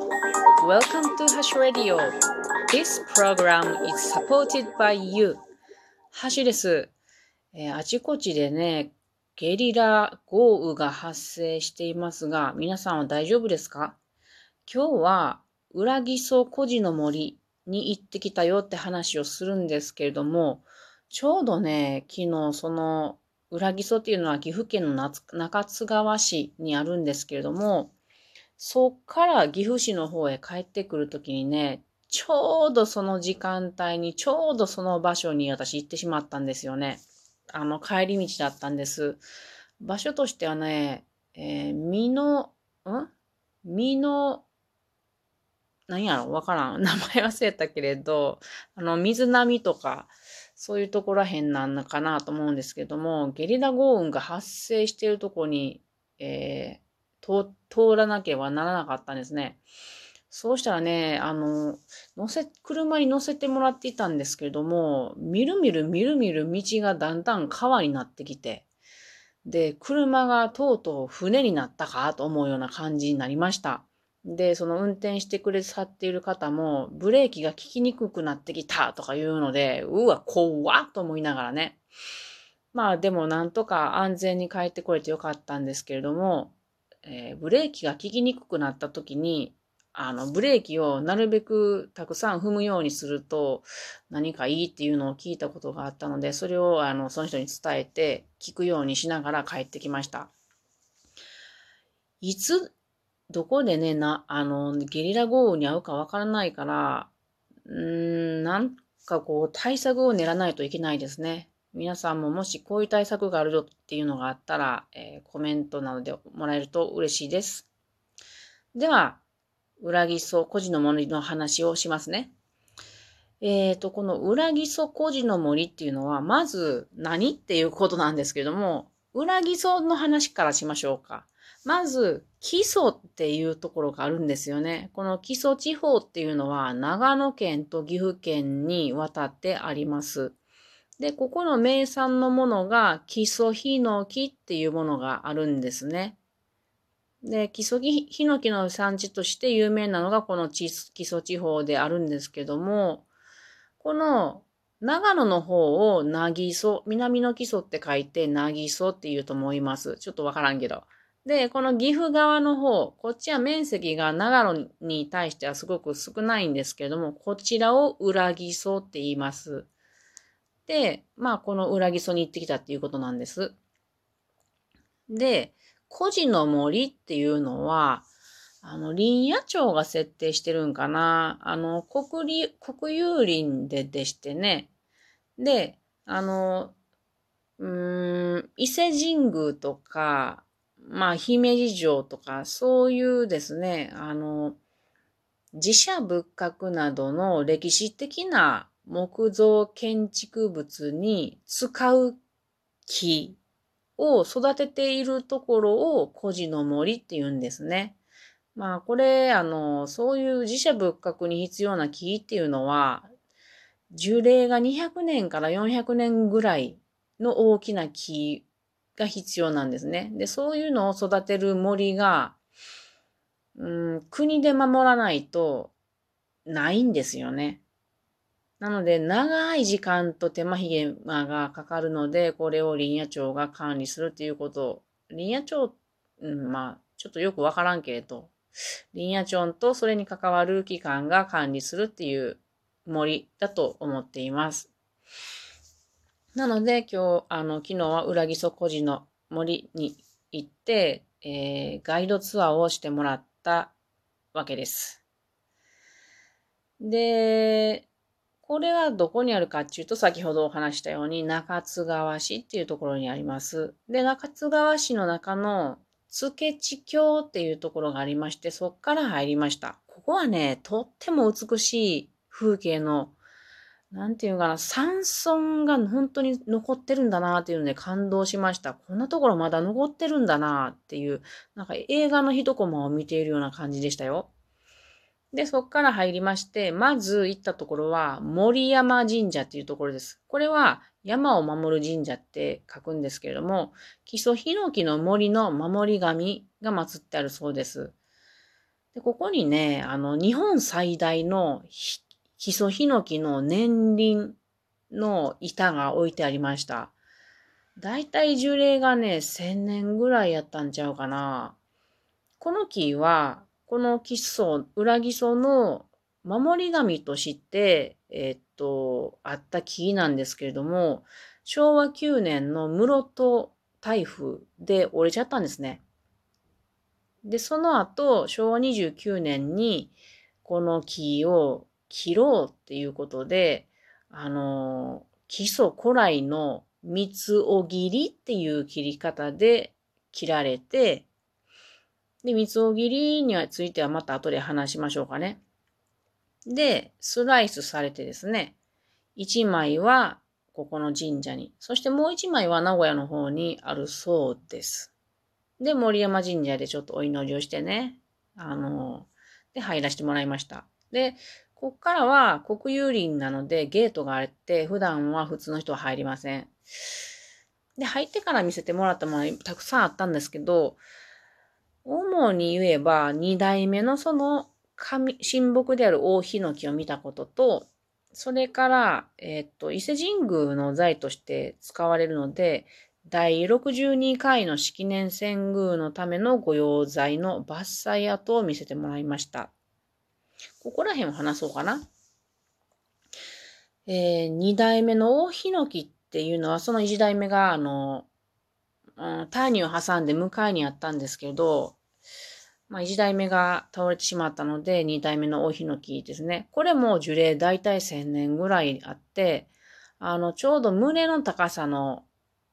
Welcome to Hash Radio. This program is supported by you. ハシです、えー、あちこちでね、ゲリラ豪雨が発生していますが、皆さんは大丈夫ですか？今日は裏木曽孤児の森に行ってきたよって話をするんですけれども、ちょうどね、昨日その裏木曽っていうのは岐阜県の中津川市にあるんですけれども、そっから岐阜市の方へ帰ってくるときにね、ちょうどその時間帯に、ちょうどその場所に私行ってしまったんですよね。あの、帰り道だったんです。場所としてはね、えー、美濃、ん？美濃、何やろ？わからん。名前忘れたけれど、あの、水波とか、そういうところらへんなんかなと思うんですけども、ゲリラ豪雨が発生しているところに、えー、通らなければならなかったんですね。そうしたらね、あの、乗せ、車に乗せてもらっていたんですけれども、みるみるみるみる道がだんだん川になってきて、で、車がとうとう船になったかと思うような感じになりました。で、その運転してくれさっている方も、ブレーキが効きにくくなってきたとか言うので、うわ、怖っと思いながらね。まあでもなんとか安全に帰ってこれてよかったんですけれども、えー、ブレーキが効きにくくなった時に、あの、ブレーキをなるべくたくさん踏むようにすると何かいいっていうのを聞いたことがあったので、それをあの、その人に伝えて聞くようにしながら帰ってきました。いつ、どこでね、な、あの、ゲリラ豪雨に遭うかわからないから、うーん、なんかこう、対策を練らないといけないですね。皆さんももしこういう対策があるよっていうのがあったら、えー、コメントなどでもらえると嬉しいです。では、裏木曽孤児の森の話をしますね。えっ、ー、と、この裏木曽孤児の森っていうのは、まず何っていうことなんですけども、裏木曽の話からしましょうか。まず、基礎っていうところがあるんですよね。この基礎地方っていうのは、長野県と岐阜県に渡ってあります。で、ここの名産のものが基礎ヒノキっていうものがあるんですね。で、基礎ヒノキの産地として有名なのがこの基礎地方であるんですけども、この長野の方をなぎそ、南の基礎って書いてなぎそって言うと思います。ちょっとわからんけど。で、この岐阜側の方、こっちは面積が長野に対してはすごく少ないんですけども、こちらを裏木曽って言います。で、まあ、この裏木曽に行ってきたっていうことなんです。で、孤児の森っていうのは、あの、林野庁が設定してるんかな。あの、国立、国有林ででしてね。で、あの、うーん、伊勢神宮とか、まあ、姫路城とか、そういうですね、あの、自社仏閣などの歴史的な木造建築物に使う木を育てているところを孤児の森って言うんですね。まあこれ、あの、そういう自社仏閣に必要な木っていうのは、樹齢が200年から400年ぐらいの大きな木が必要なんですね。で、そういうのを育てる森が、うん、国で守らないとないんですよね。なので、長い時間と手間暇がかかるので、これを林野庁が管理するということ。林野庁、うん、まあ、ちょっとよくわからんけれど、林野庁とそれに関わる機関が管理するっていう森だと思っています。なので、今日、あの、昨日は裏木曽孤児の森に行って、えー、ガイドツアーをしてもらったわけです。で、これはどこにあるかっていうと、先ほどお話したように中津川市っていうところにあります。で、中津川市の中の津家地峡っていうところがありまして、そっから入りました。ここはね、とっても美しい風景の、なんていうかな、山村が本当に残ってるんだなっていうので感動しました。こんなところまだ残ってるんだなっていう、なんか映画の一コマを見ているような感じでしたよ。で、そこから入りまして、まず行ったところは森山神社っていうところです。これは山を守る神社って書くんですけれども、木曽ヒノキの森の守り神が祀ってあるそうです。で、ここにね、あの、日本最大の基礎ヒノキの年輪の板が置いてありました。だいたい樹齢がね、1000年ぐらいやったんちゃうかな。この木は、この基礎、裏基礎の守り神として、えー、っと、あった木なんですけれども、昭和9年の室戸台風で折れちゃったんですね。で、その後、昭和29年に、この木を切ろうっていうことで、あの、基礎古来の三つお切りっていう切り方で切られて、で、三つ切りについてはまた後で話しましょうかね。で、スライスされてですね、一枚はここの神社に、そしてもう一枚は名古屋の方にあるそうです。で、森山神社でちょっとお祈りをしてね、あの、で、入らせてもらいました。で、こっからは国有林なのでゲートがあって、普段は普通の人は入りません。で、入ってから見せてもらったものたくさんあったんですけど、主に言えば、二代目のその神、神木である大ヒノキを見たことと、それから、えっ、と、伊勢神宮の財として使われるので、第62回の式年遷宮のための御用材の伐採跡を見せてもらいました。ここら辺を話そうかな。えー、二代目の大ヒノキっていうのは、その一代目が、あの、うん、谷を挟んで向かいにあったんですけど、まあ、一代目が倒れてしまったので、二代目の大ヒノキですね。これも樹齢大体1000年ぐらいあって、あの、ちょうど胸の高さの、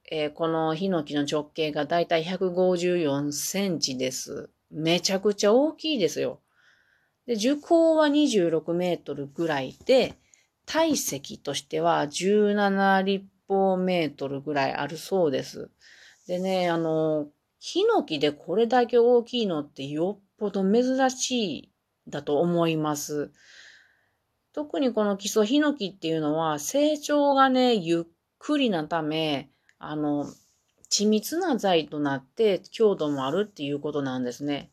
えー、このヒノキの直径が大体154センチです。めちゃくちゃ大きいですよ。で、樹高は26メートルぐらいで、体積としては17立方メートルぐらいあるそうです。でね、あの、ヒノキでこれだけ大きいのってよっぽど珍しいだと思います。特にこの基礎ヒノキっていうのは成長がね、ゆっくりなため、あの、緻密な材となって強度もあるっていうことなんですね。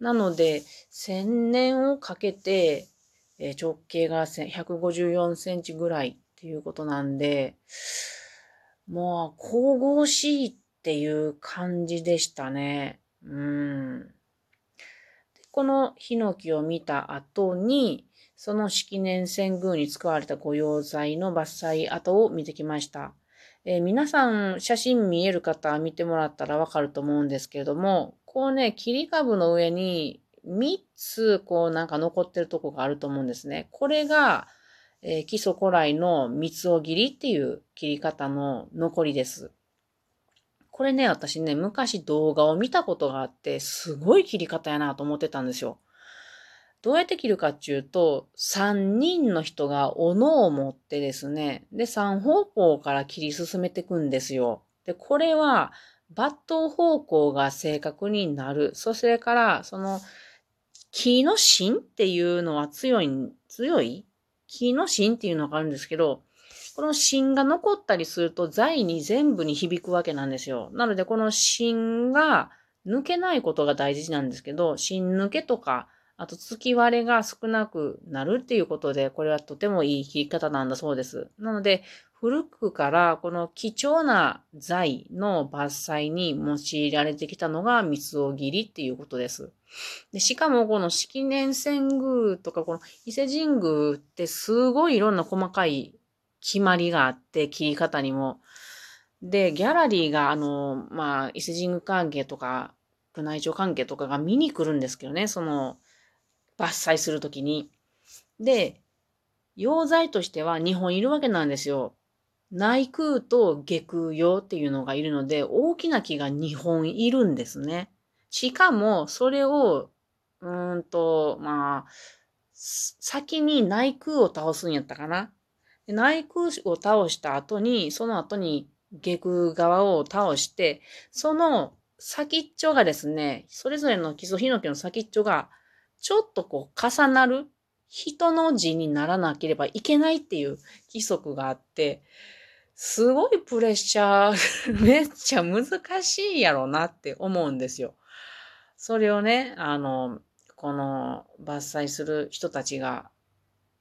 なので、1000年をかけて、え直径が154センチぐらいっていうことなんで、もう神々しいっていう感じでしたね。うん。このヒノキを見た後に、その式年遷宮に使われた御用材の伐採跡を見てきました。えー、皆さん写真見える方見てもらったらわかると思うんですけれども、こうね、切り株の上に3つこうなんか残ってるとこがあると思うんですね。これが、えー、基礎古来の三つを切りっていう切り方の残りです。これね、私ね、昔動画を見たことがあって、すごい切り方やなと思ってたんですよ。どうやって切るかっていうと、3人の人が斧を持ってですね、で、3方向から切り進めていくんですよ。で、これは、抜刀方向が正確になる。それから、その、木の芯っていうのは強い、強い？木の芯っていうのがあるんですけど、この芯が残ったりすると材に全部に響くわけなんですよ。なので、この芯が抜けないことが大事なんですけど、芯抜けとか、あと月割れが少なくなるっていうことで、これはとてもいい切り方なんだそうです。なので、古くからこの貴重な材の伐採に用いられてきたのが三つ尾切りっていうことです。でしかもこの式年遷宮とかこの伊勢神宮ってすごいいろんな細かい決まりがあって切り方にも。で、ギャラリーがあの、まあ伊勢神宮関係とか宮内庁関係とかが見に来るんですけどね、その伐採するときに。で、用材としては2本いるわけなんですよ。内空と下空用っていうのがいるので、大きな木が2本いるんですね。しかも、それを、うんと、まあ、先に内空を倒すんやったかな。で内空を倒した後に、その後に下空側を倒して、その先っちょがですね、それぞれの基礎ヒノキの先っちょが、ちょっとこう重なる人の字にならなければいけないっていう規則があって、すごいプレッシャー、めっちゃ難しいやろなって思うんですよ。それをね、あの、この伐採する人たちが、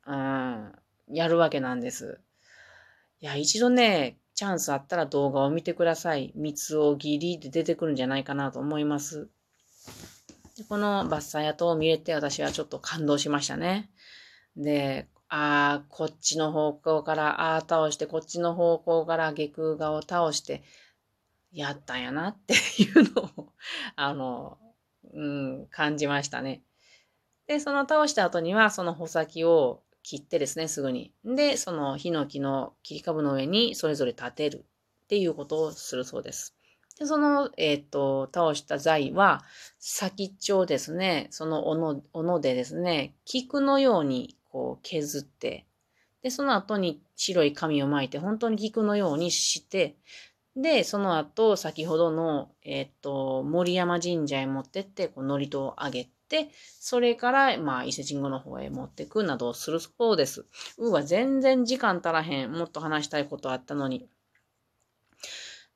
うん、やるわけなんです。いや、一度ね、チャンスあったら動画を見てください。三つを切りで出てくるんじゃないかなと思います。でこの伐採跡を見れて私はちょっと感動しましたね。で、ああ、こっちの方向から、ああ倒して、こっちの方向から下空画を倒して、やったんやなっていうのを、あの、うん、感じましたね。で、その倒した後には、その穂先を切ってですね、すぐに。で、そのヒノキの切り株の上にそれぞれ立てるっていうことをするそうです。で、その、えっ、ー、と、倒した材は、先っちょをですね、その斧、斧でですね、菊のようにこう削って、で、その後に白い紙を巻いて、本当に菊のようにして、で、その後、先ほどの、えっ、ー、と、森山神社へ持ってって、こう、祝詞をあげ、それから、まあ、伊勢神宮の方へ持ってくなどをするそうです。うわ、全然時間足らへん。もっと話したいことあったのに。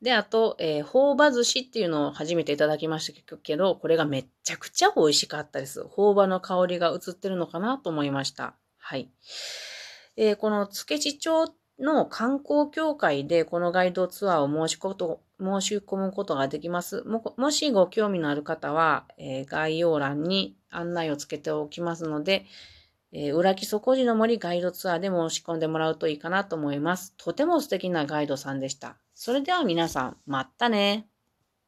で、あと、えー、朴葉寿司っていうのを初めていただきましたけど、これがめっちゃくちゃ美味しかったです。朴葉の香りが移ってるのかなと思いました。はい。えー、この付地町の観光協会でこのガイドツアーを申しこと申し込むことができます。ももしご興味のある方は、えー、概要欄に案内をつけておきますので、えー、裏木底地の森ガイドツアーで申し込んでもらうといいかなと思います。とても素敵なガイドさんでした。それでは皆さん、またね。